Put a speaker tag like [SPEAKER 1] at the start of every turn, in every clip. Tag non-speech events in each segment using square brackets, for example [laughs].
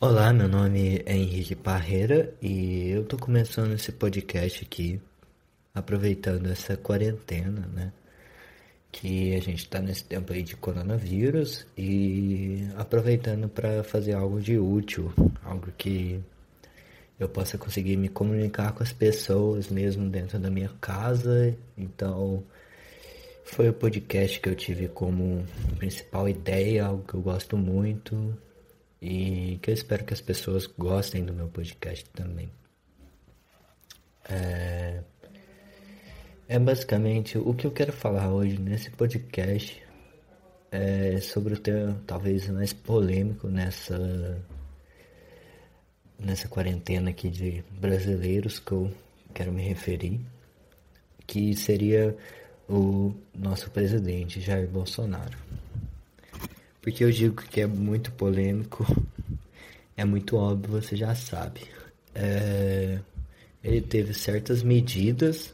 [SPEAKER 1] Olá, meu nome é Henrique Parreira e eu tô começando esse podcast aqui, aproveitando essa quarentena, né? Que a gente tá nesse tempo aí de coronavírus e aproveitando para fazer algo de útil, algo que eu possa conseguir me comunicar com as pessoas mesmo dentro da minha casa. Então, foi o podcast que eu tive como principal ideia, algo que eu gosto muito e que eu espero que as pessoas gostem do meu podcast também. É, é basicamente o que eu quero falar hoje nesse podcast é sobre o tema talvez mais polêmico nessa nessa quarentena aqui de brasileiros que eu quero me referir, que seria o nosso presidente Jair Bolsonaro. Porque eu digo que é muito polêmico, é muito óbvio, você já sabe. É, ele teve certas medidas,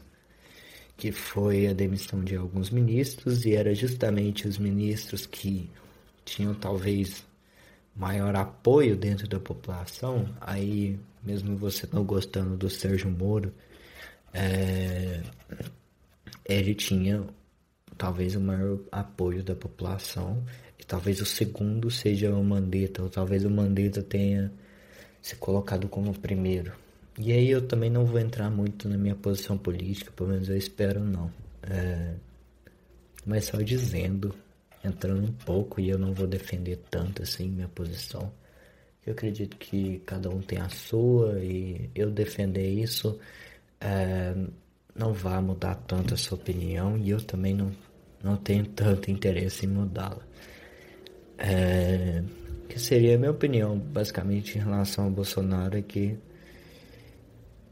[SPEAKER 1] que foi a demissão de alguns ministros, e era justamente os ministros que tinham talvez maior apoio dentro da população. Aí, mesmo você não gostando do Sérgio Moro, é, ele tinha talvez o maior apoio da população talvez o segundo seja o Mandetta, ou talvez o Mandetta tenha se colocado como o primeiro. E aí eu também não vou entrar muito na minha posição política, pelo menos eu espero não. É... Mas só dizendo, entrando um pouco, e eu não vou defender tanto assim minha posição. Eu acredito que cada um tem a sua, e eu defender isso é... não vai mudar tanto a sua opinião, e eu também não, não tenho tanto interesse em mudá-la. É, que seria a minha opinião, basicamente, em relação ao Bolsonaro, é que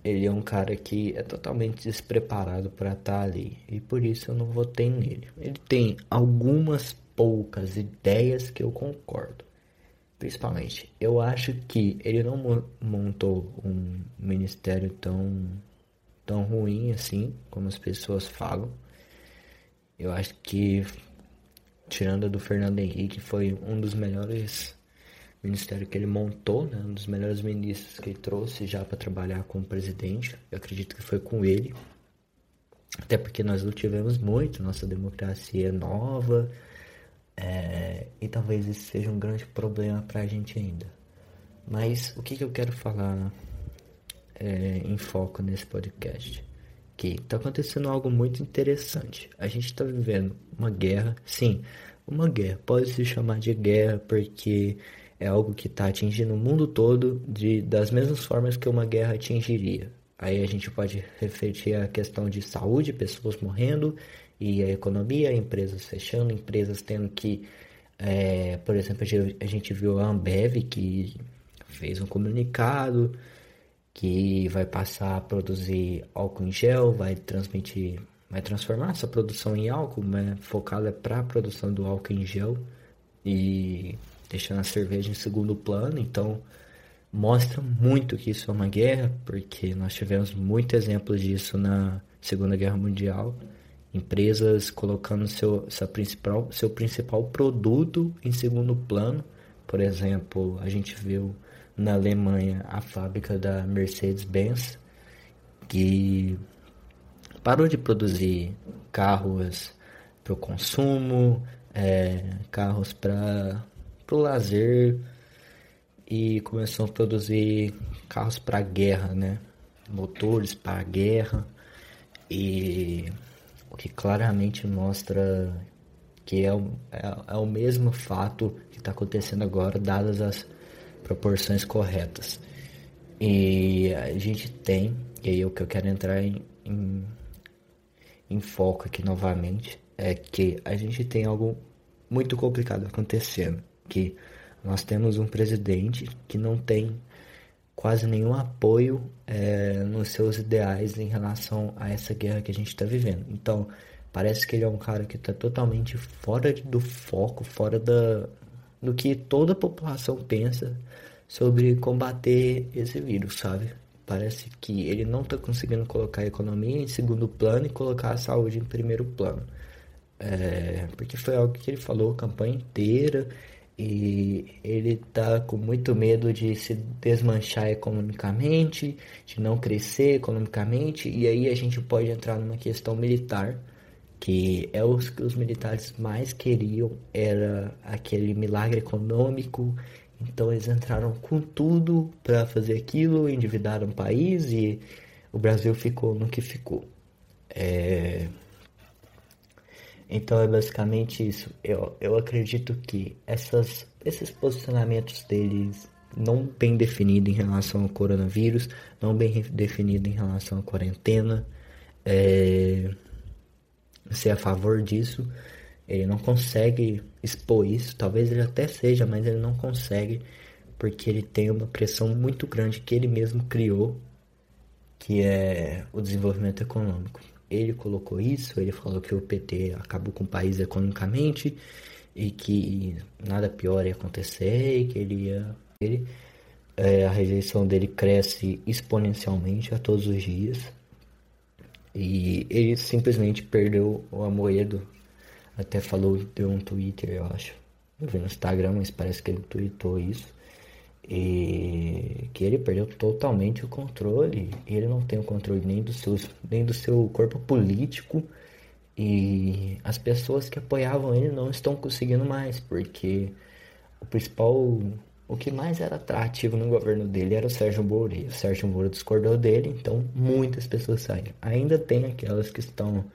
[SPEAKER 1] ele é um cara que é totalmente despreparado para estar tá ali. E por isso eu não votei nele. Ele tem algumas poucas ideias que eu concordo. Principalmente, eu acho que ele não montou um ministério tão, tão ruim assim, como as pessoas falam. Eu acho que tirando a do Fernando Henrique, foi um dos melhores ministérios que ele montou, né? um dos melhores ministros que ele trouxe já para trabalhar como presidente. Eu acredito que foi com ele. Até porque nós não tivemos muito, nossa democracia é nova, é, e talvez isso seja um grande problema para a gente ainda. Mas o que, que eu quero falar é, em foco nesse podcast? Que está acontecendo algo muito interessante. A gente está vivendo uma guerra, sim, uma guerra. Pode se chamar de guerra porque é algo que está atingindo o mundo todo de, das mesmas formas que uma guerra atingiria. Aí a gente pode refletir a questão de saúde, pessoas morrendo, e a economia, empresas fechando, empresas tendo que, é, por exemplo, a gente viu a Ambev que fez um comunicado que vai passar a produzir álcool em gel, vai transmitir, vai transformar essa produção em álcool, né? focada para a produção do álcool em gel e deixando a cerveja em segundo plano. Então mostra muito que isso é uma guerra, porque nós tivemos muitos exemplos disso na Segunda Guerra Mundial. Empresas colocando seu, seu, principal, seu principal produto em segundo plano. Por exemplo, a gente viu na Alemanha a fábrica da Mercedes-Benz, que parou de produzir carros para o consumo, é, carros para o lazer e começou a produzir carros para guerra, né? Motores para guerra e o que claramente mostra que é o, é, é o mesmo fato que está acontecendo agora, dadas as proporções corretas. E a gente tem, e aí o que eu quero entrar em, em, em foco aqui novamente, é que a gente tem algo muito complicado acontecendo, que nós temos um presidente que não tem quase nenhum apoio é, nos seus ideais em relação a essa guerra que a gente está vivendo. Então, parece que ele é um cara que está totalmente fora do foco, fora da, do que toda a população pensa sobre combater esse vírus, sabe? Parece que ele não está conseguindo colocar a economia em segundo plano e colocar a saúde em primeiro plano. É, porque foi algo que ele falou a campanha inteira. e ele tá com muito medo de se desmanchar economicamente, de não crescer economicamente, e aí a gente pode entrar numa questão militar, que é os que os militares mais queriam, era aquele milagre econômico, então eles entraram com tudo para fazer aquilo, endividaram o país e o Brasil ficou no que ficou. É... Então é basicamente isso. Eu, eu acredito que essas, esses posicionamentos deles não bem definidos em relação ao coronavírus, não bem definido em relação à quarentena, é, ser a favor disso, ele não consegue expor isso. Talvez ele até seja, mas ele não consegue porque ele tem uma pressão muito grande que ele mesmo criou, que é o desenvolvimento econômico ele colocou isso, ele falou que o PT acabou com o país economicamente e que nada pior ia acontecer e que ele ia. Ele, é, a rejeição dele cresce exponencialmente a todos os dias. E ele simplesmente perdeu o Amoedo. Até falou, deu um Twitter, eu acho. Eu vi no Instagram, mas parece que ele tweetou isso e que ele perdeu totalmente o controle. Ele não tem o controle nem do, seus, nem do seu corpo político e as pessoas que apoiavam ele não estão conseguindo mais, porque o principal, o que mais era atrativo no governo dele era o Sérgio Moro. E o Sérgio Moro discordou dele, então muitas pessoas saíram. Ainda tem aquelas que estão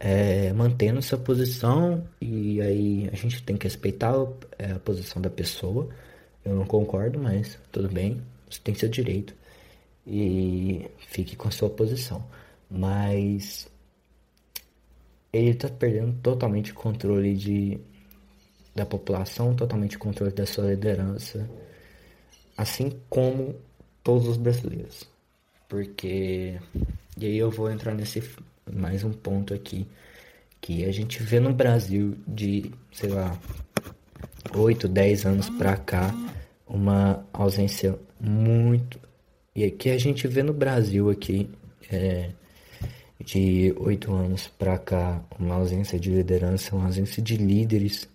[SPEAKER 1] é, mantendo sua posição e aí a gente tem que respeitar a, a posição da pessoa eu não concordo, mas tudo bem, você tem seu direito e fique com a sua posição. Mas ele está perdendo totalmente o controle de, da população, totalmente controle da sua liderança, assim como todos os brasileiros. Porque, e aí eu vou entrar nesse mais um ponto aqui, que a gente vê no Brasil de, sei lá, 8, 10 anos pra cá, uma ausência muito. E que a gente vê no Brasil aqui, é, de oito anos para cá, uma ausência de liderança, uma ausência de líderes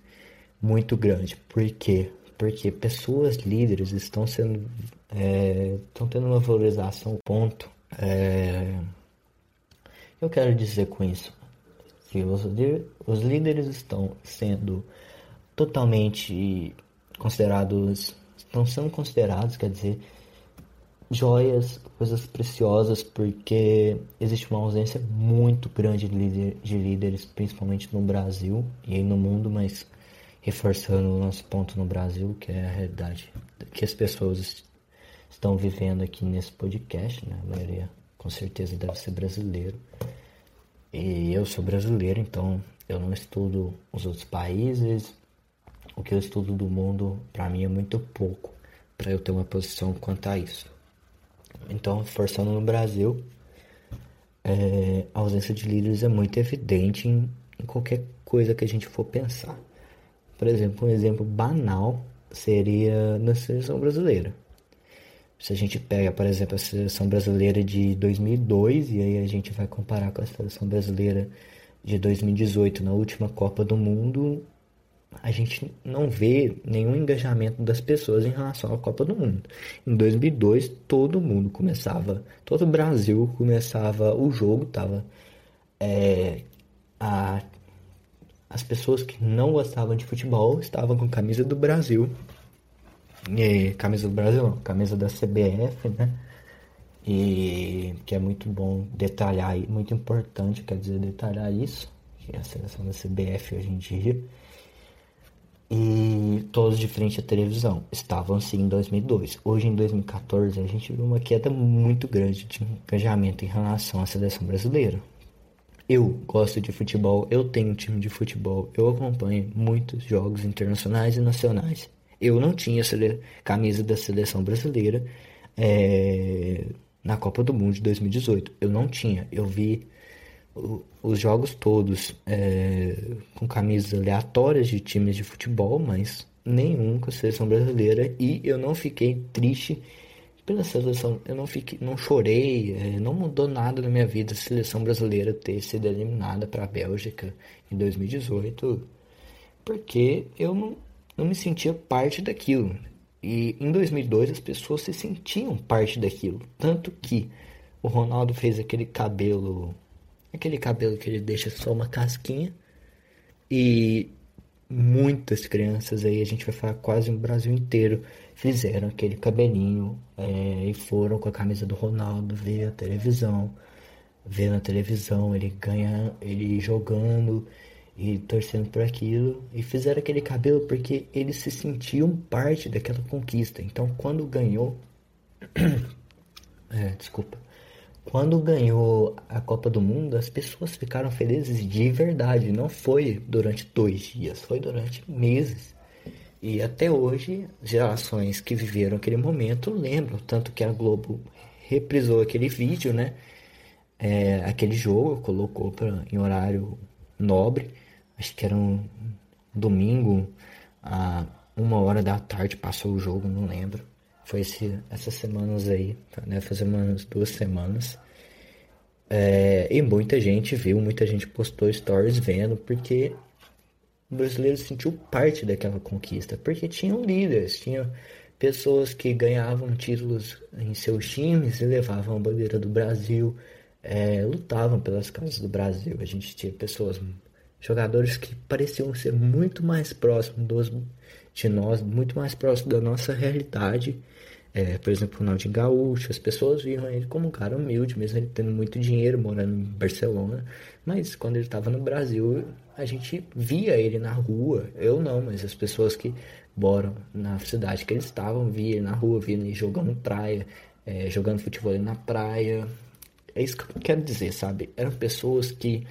[SPEAKER 1] muito grande. Por quê? Porque pessoas líderes estão sendo. É, estão tendo uma valorização, ponto. É, eu quero dizer com isso que os, os líderes estão sendo totalmente considerados estão sendo considerados, quer dizer, joias, coisas preciosas, porque existe uma ausência muito grande de, líder, de líderes, principalmente no Brasil e no mundo, mas reforçando o nosso ponto no Brasil, que é a realidade que as pessoas estão vivendo aqui nesse podcast, né? A maioria com certeza deve ser brasileiro. E eu sou brasileiro, então eu não estudo os outros países, o que eu estudo do mundo, para mim, é muito pouco para eu ter uma posição quanto a isso. Então, forçando no Brasil, é, a ausência de líderes é muito evidente em, em qualquer coisa que a gente for pensar. Por exemplo, um exemplo banal seria na seleção brasileira. Se a gente pega, por exemplo, a seleção brasileira de 2002 e aí a gente vai comparar com a seleção brasileira de 2018 na última Copa do Mundo, a gente não vê nenhum engajamento das pessoas em relação à Copa do Mundo. Em 2002, todo mundo começava, todo o Brasil começava o jogo, tava é, a, as pessoas que não gostavam de futebol estavam com camisa do Brasil, e, camisa do Brasil, não, camisa da CBF, né? E que é muito bom detalhar, muito importante, quer dizer, detalhar isso, que é a seleção da CBF hoje em dia e todos de frente à televisão. Estavam assim em 2002. Hoje, em 2014, a gente viu uma queda muito grande de engajamento em relação à seleção brasileira. Eu gosto de futebol, eu tenho um time de futebol, eu acompanho muitos jogos internacionais e nacionais. Eu não tinha camisa da seleção brasileira é, na Copa do Mundo de 2018. Eu não tinha. Eu vi os jogos todos é, com camisas aleatórias de times de futebol, mas nenhum com a seleção brasileira. E eu não fiquei triste pela seleção, eu não fiquei, não chorei, é, não mudou nada na minha vida a seleção brasileira ter sido eliminada para a Bélgica em 2018, porque eu não, não me sentia parte daquilo. E em 2002 as pessoas se sentiam parte daquilo. Tanto que o Ronaldo fez aquele cabelo. Aquele cabelo que ele deixa só uma casquinha. E muitas crianças aí, a gente vai falar quase no Brasil inteiro, fizeram aquele cabelinho é, e foram com a camisa do Ronaldo ver a televisão. Ver na televisão ele ganha, ele jogando e torcendo por aquilo e fizeram aquele cabelo porque eles se sentiam parte daquela conquista. Então, quando ganhou, [coughs] é, desculpa, quando ganhou a Copa do Mundo, as pessoas ficaram felizes de verdade. Não foi durante dois dias, foi durante meses. E até hoje, gerações que viveram aquele momento lembram, tanto que a Globo reprisou aquele vídeo, né? É, aquele jogo, colocou pra, em horário nobre acho que era um domingo, a uma hora da tarde passou o jogo, não lembro. Foi esse, essas semanas aí, né? Fazer umas duas semanas. É, e muita gente viu, muita gente postou stories vendo, porque o brasileiro sentiu parte daquela conquista, porque tinham líderes, tinha pessoas que ganhavam títulos em seus times e levavam a bandeira do Brasil, é, lutavam pelas causas do Brasil. A gente tinha pessoas jogadores que pareciam ser muito mais próximos de nós, muito mais próximos da nossa realidade. É, por exemplo, o Ronaldinho Gaúcho, as pessoas viam ele como um cara humilde, mesmo ele tendo muito dinheiro, morando em Barcelona. Mas quando ele estava no Brasil, a gente via ele na rua. Eu não, mas as pessoas que moram na cidade que eles estavam, via ele na rua, via ele jogando praia, é, jogando futebol na praia. É isso que eu quero dizer, sabe? Eram pessoas que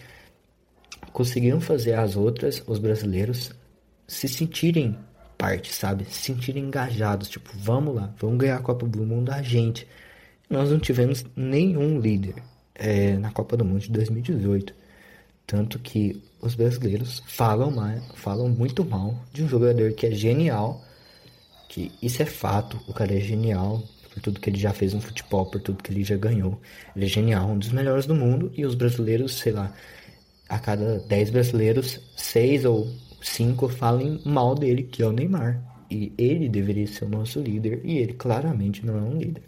[SPEAKER 1] conseguiram fazer as outras, os brasileiros, se sentirem parte, sabe? Se sentirem engajados, tipo, vamos lá, vamos ganhar a Copa do Mundo a gente. Nós não tivemos nenhum líder é, na Copa do Mundo de 2018. Tanto que os brasileiros falam, mal, falam muito mal de um jogador que é genial, que isso é fato, o cara é genial, por tudo que ele já fez no futebol, por tudo que ele já ganhou. Ele é genial, um dos melhores do mundo, e os brasileiros, sei lá, a cada 10 brasileiros, 6 ou 5 falem mal dele, que é o Neymar. E ele deveria ser o nosso líder, e ele claramente não é um líder.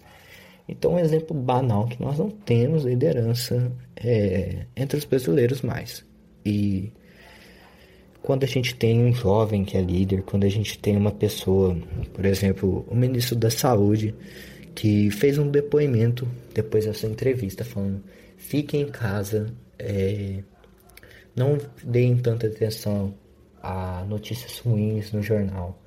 [SPEAKER 1] Então, um exemplo banal que nós não temos liderança é, entre os brasileiros mais. E quando a gente tem um jovem que é líder, quando a gente tem uma pessoa, por exemplo, o ministro da Saúde, que fez um depoimento depois dessa entrevista falando: fiquem em casa, é, não deem tanta atenção a notícias ruins no jornal,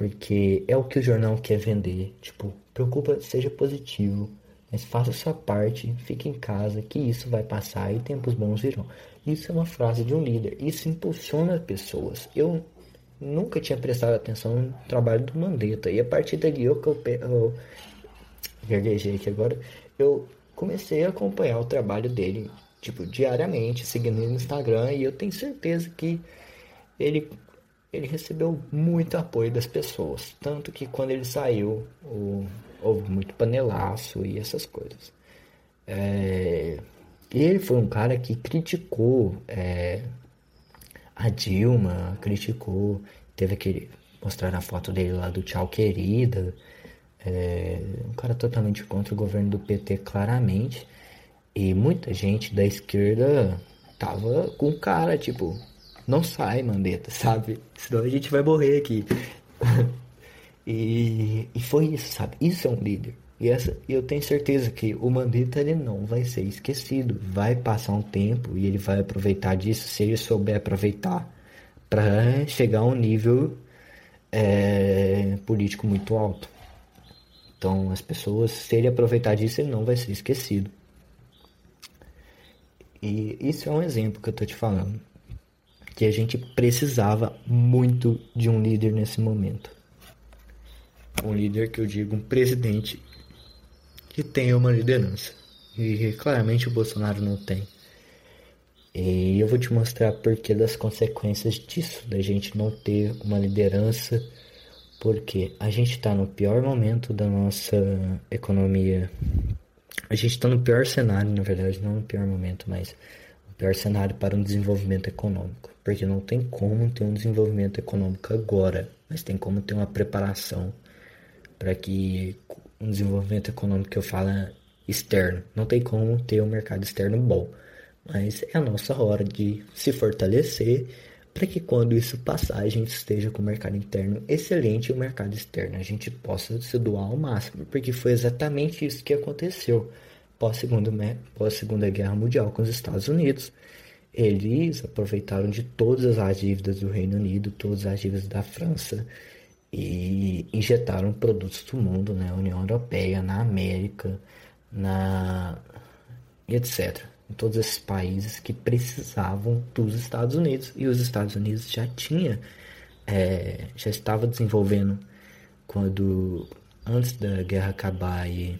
[SPEAKER 1] porque é o que o jornal quer vender. Tipo, preocupa, seja positivo, mas faça sua parte, fique em casa, que isso vai passar e tempos bons virão. Isso é uma frase de um líder, isso impulsiona pessoas. Eu nunca tinha prestado atenção no trabalho do Mandetta, e a partir dali eu, eu, eu aqui agora, eu comecei a acompanhar o trabalho dele tipo, diariamente, seguindo ele no Instagram, e eu tenho certeza que ele, ele recebeu muito apoio das pessoas. Tanto que quando ele saiu, o, houve muito panelaço e essas coisas. É, ele foi um cara que criticou é, a Dilma, criticou, teve aquele. mostrar a foto dele lá do Tchau Querida. É, um cara totalmente contra o governo do PT, claramente. E muita gente da esquerda tava com cara, tipo, não sai, Mandetta, sabe? Senão a gente vai morrer aqui. [laughs] e, e foi isso, sabe? Isso é um líder. E essa, eu tenho certeza que o Mandetta ele não vai ser esquecido. Vai passar um tempo e ele vai aproveitar disso se ele souber aproveitar para chegar a um nível é, político muito alto. Então, as pessoas, se ele aproveitar disso, ele não vai ser esquecido. E isso é um exemplo que eu tô te falando. Que a gente precisava muito de um líder nesse momento. Um líder que eu digo, um presidente que tenha uma liderança. E claramente o Bolsonaro não tem. E eu vou te mostrar porque das consequências disso, da gente não ter uma liderança, porque a gente está no pior momento da nossa economia a gente está no pior cenário, na verdade, não no pior momento, mas pior cenário para um desenvolvimento econômico. Porque não tem como ter um desenvolvimento econômico agora, mas tem como ter uma preparação para que um desenvolvimento econômico que eu falo externo. Não tem como ter um mercado externo bom, mas é a nossa hora de se fortalecer para que quando isso passar a gente esteja com o mercado interno excelente e o mercado externo a gente possa se doar ao máximo, porque foi exatamente isso que aconteceu pós segunda pós guerra mundial com os Estados Unidos. Eles aproveitaram de todas as dívidas do Reino Unido, todas as dívidas da França e injetaram produtos do mundo, na né? União Europeia, na América, na etc em todos esses países que precisavam dos Estados Unidos e os Estados Unidos já tinha é, já estava desenvolvendo quando antes da guerra acabar e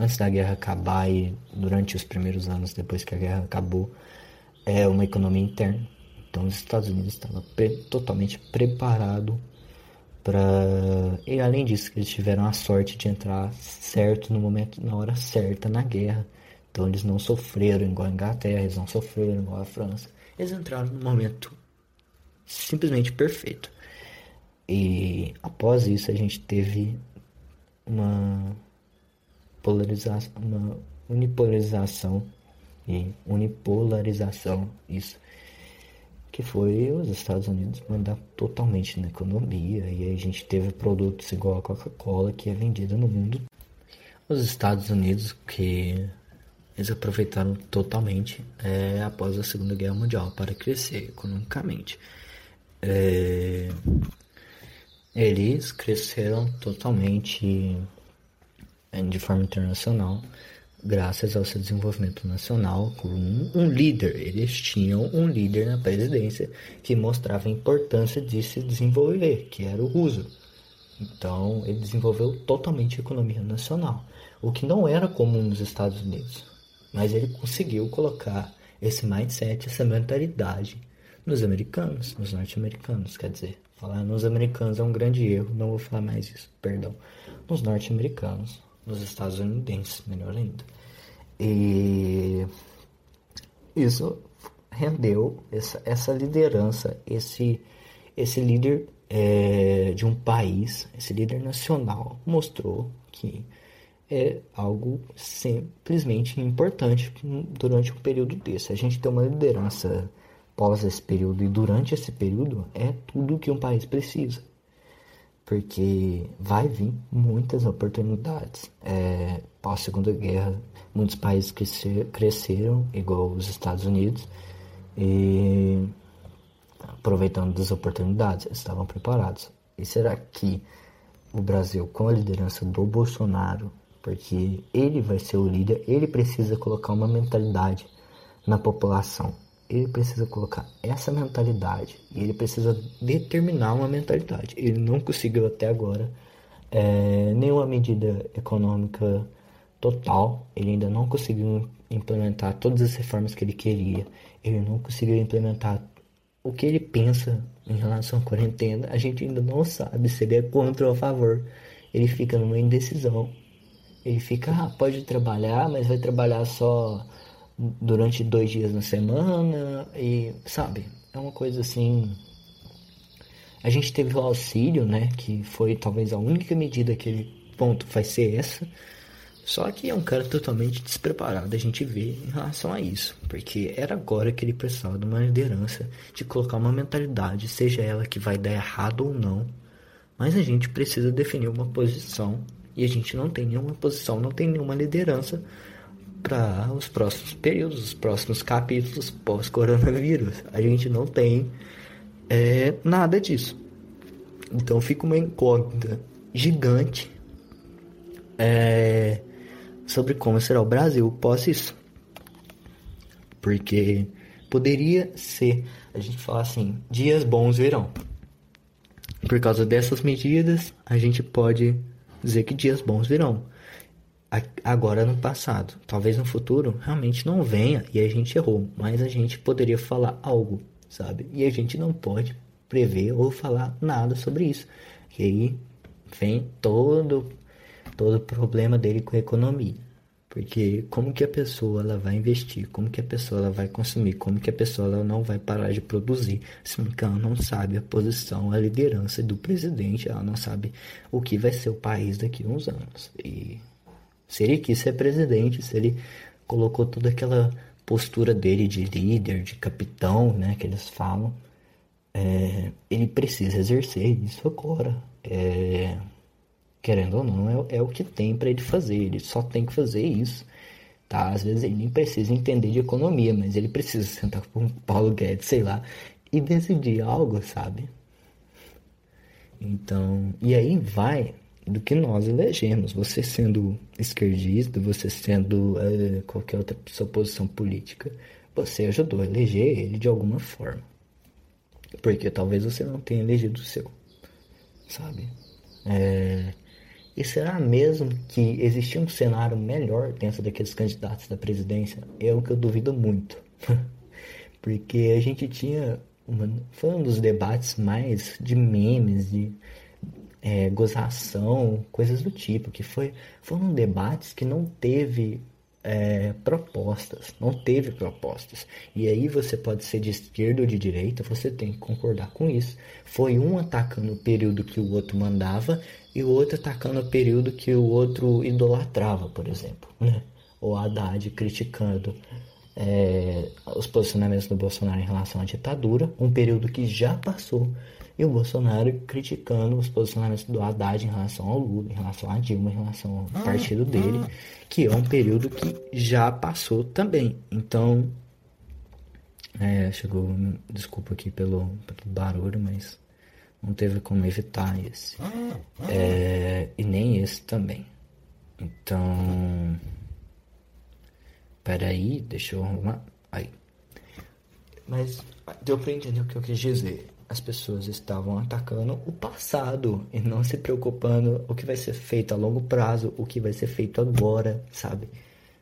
[SPEAKER 1] antes da guerra acabar e durante os primeiros anos depois que a guerra acabou é uma economia interna então os Estados Unidos estavam pre totalmente preparado para e além disso eles tiveram a sorte de entrar certo no momento na hora certa na guerra então eles não sofreram igual a Inglaterra, eles não sofreram igual a França. Eles entraram no momento simplesmente perfeito. E após isso a gente teve uma polarização, uma unipolarização e unipolarização, isso, que foi os Estados Unidos mandar totalmente na economia e aí a gente teve produtos igual a Coca-Cola que é vendida no mundo. Os Estados Unidos que eles aproveitaram totalmente é, após a Segunda Guerra Mundial para crescer economicamente. É, eles cresceram totalmente de forma internacional graças ao seu desenvolvimento nacional com um, líder. Eles tinham um líder na presidência que mostrava a importância de se desenvolver, que era o Roosevelt. Então, ele desenvolveu totalmente a economia nacional, o que não era comum nos Estados Unidos. Mas ele conseguiu colocar esse mindset, essa mentalidade nos americanos, nos norte-americanos, quer dizer, falar nos americanos é um grande erro, não vou falar mais isso, perdão. Nos norte-americanos, nos estadunidenses, melhor ainda. E isso rendeu essa, essa liderança, esse, esse líder é, de um país, esse líder nacional, mostrou que é algo simplesmente importante durante um período desse. A gente ter uma liderança pós esse período e durante esse período é tudo que um país precisa. Porque vai vir muitas oportunidades. É, pós Segunda Guerra, muitos países crescer, cresceram, igual os Estados Unidos, e aproveitando das oportunidades, estavam preparados. E será que o Brasil, com a liderança do Bolsonaro, porque ele vai ser o líder, ele precisa colocar uma mentalidade na população. Ele precisa colocar essa mentalidade e ele precisa determinar uma mentalidade. Ele não conseguiu até agora é, nenhuma medida econômica total. Ele ainda não conseguiu implementar todas as reformas que ele queria. Ele não conseguiu implementar o que ele pensa em relação à quarentena. A gente ainda não sabe se ele é contra ou a favor. Ele fica numa indecisão ele fica, ah, pode trabalhar, mas vai trabalhar só durante dois dias na semana e, sabe, é uma coisa assim. A gente teve o auxílio, né, que foi talvez a única medida que ele, ponto, vai ser essa. Só que é um cara totalmente despreparado, a gente vê em relação a isso. Porque era agora que ele precisava de uma liderança, de colocar uma mentalidade, seja ela que vai dar errado ou não. Mas a gente precisa definir uma posição e a gente não tem nenhuma posição, não tem nenhuma liderança para os próximos períodos, os próximos capítulos pós-coronavírus. A gente não tem é, nada disso. Então fica uma incógnita gigante é, sobre como será o Brasil pós isso. Porque poderia ser, a gente fala assim, dias bons virão. Por causa dessas medidas, a gente pode dizer que dias bons virão. Agora no passado, talvez no futuro realmente não venha e a gente errou, mas a gente poderia falar algo, sabe? E a gente não pode prever ou falar nada sobre isso. E aí vem todo todo o problema dele com a economia. Porque como que a pessoa ela vai investir, como que a pessoa ela vai consumir, como que a pessoa ela não vai parar de produzir, se ela não sabe a posição, a liderança do presidente, ela não sabe o que vai ser o país daqui a uns anos. E se ele quis ser presidente, se ele colocou toda aquela postura dele de líder, de capitão, né, que eles falam, é, ele precisa exercer isso agora. É, querendo ou não, é, é o que tem para ele fazer. Ele só tem que fazer isso. Tá? Às vezes ele nem precisa entender de economia, mas ele precisa sentar com o Paulo Guedes, sei lá, e decidir algo, sabe? Então, e aí vai do que nós elegemos. Você sendo esquerdista, você sendo é, qualquer outra sua posição política, você ajudou a eleger ele de alguma forma. Porque talvez você não tenha elegido o seu, sabe? É, e será mesmo que existia um cenário melhor dentro daqueles candidatos da presidência? É o que eu duvido muito. [laughs] Porque a gente tinha. Uma, foi um dos debates mais de memes, de é, gozação, coisas do tipo. Que foi, foram debates que não teve é, propostas, não teve propostas. E aí você pode ser de esquerda ou de direita, você tem que concordar com isso. Foi um atacando o período que o outro mandava e o outro atacando o período que o outro idolatrava, por exemplo. Né? Ou Haddad criticando é, os posicionamentos do Bolsonaro em relação à ditadura, um período que já passou e o Bolsonaro criticando os posicionamentos do Haddad em relação ao Lula, em relação a Dilma, em relação ao partido dele, que é um período que já passou também. Então, é, chegou, desculpa aqui pelo, pelo barulho, mas não teve como evitar esse. É, e nem esse também. Então, peraí, deixa eu arrumar. Aí. Mas deu pra entender o que eu quis dizer as pessoas estavam atacando o passado e não se preocupando o que vai ser feito a longo prazo, o que vai ser feito agora, sabe?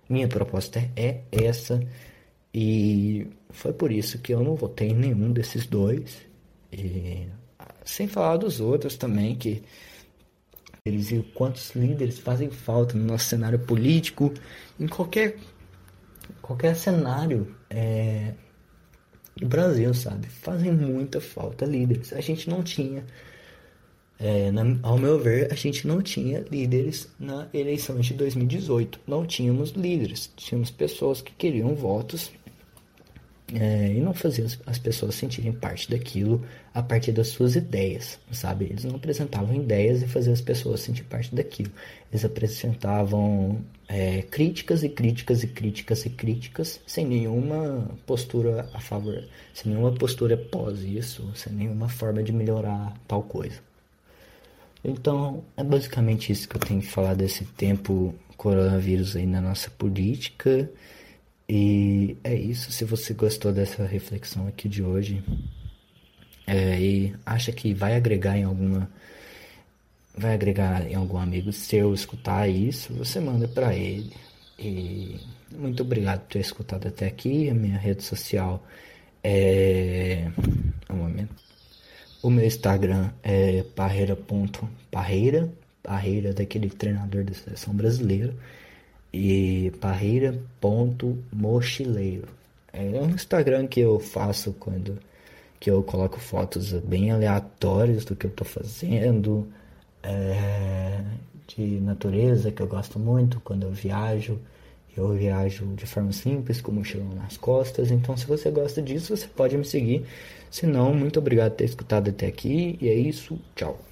[SPEAKER 1] Minha proposta é essa e foi por isso que eu não votei em nenhum desses dois. E, sem falar dos outros também, que eles e quantos líderes fazem falta no nosso cenário político, em qualquer, qualquer cenário. É, Brasil, sabe? Fazem muita falta líderes. A gente não tinha, é, na, ao meu ver, a gente não tinha líderes na eleição de 2018. Não tínhamos líderes. Tínhamos pessoas que queriam votos é, e não faziam as, as pessoas sentirem parte daquilo a partir das suas ideias, sabe? Eles não apresentavam ideias e faziam as pessoas sentir parte daquilo. Eles apresentavam é, críticas e críticas e críticas e críticas sem nenhuma postura a favor, sem nenhuma postura pós isso, sem nenhuma forma de melhorar tal coisa. Então, é basicamente isso que eu tenho que falar desse tempo coronavírus aí na nossa política. E é isso. Se você gostou dessa reflexão aqui de hoje é, e acha que vai agregar em alguma vai agregar em algum amigo seu escutar isso, você manda para ele. E muito obrigado por ter escutado até aqui. A minha rede social é. Um momento. O meu Instagram é parreira.parreira, parreira daquele treinador da seleção brasileira. E parreira.mochileiro. É um Instagram que eu faço quando que eu coloco fotos bem aleatórias do que eu tô fazendo é, de natureza que eu gosto muito quando eu viajo. Eu viajo de forma simples, com mochilão nas costas. Então, se você gosta disso, você pode me seguir. Se não, muito obrigado por ter escutado até aqui. E é isso. Tchau.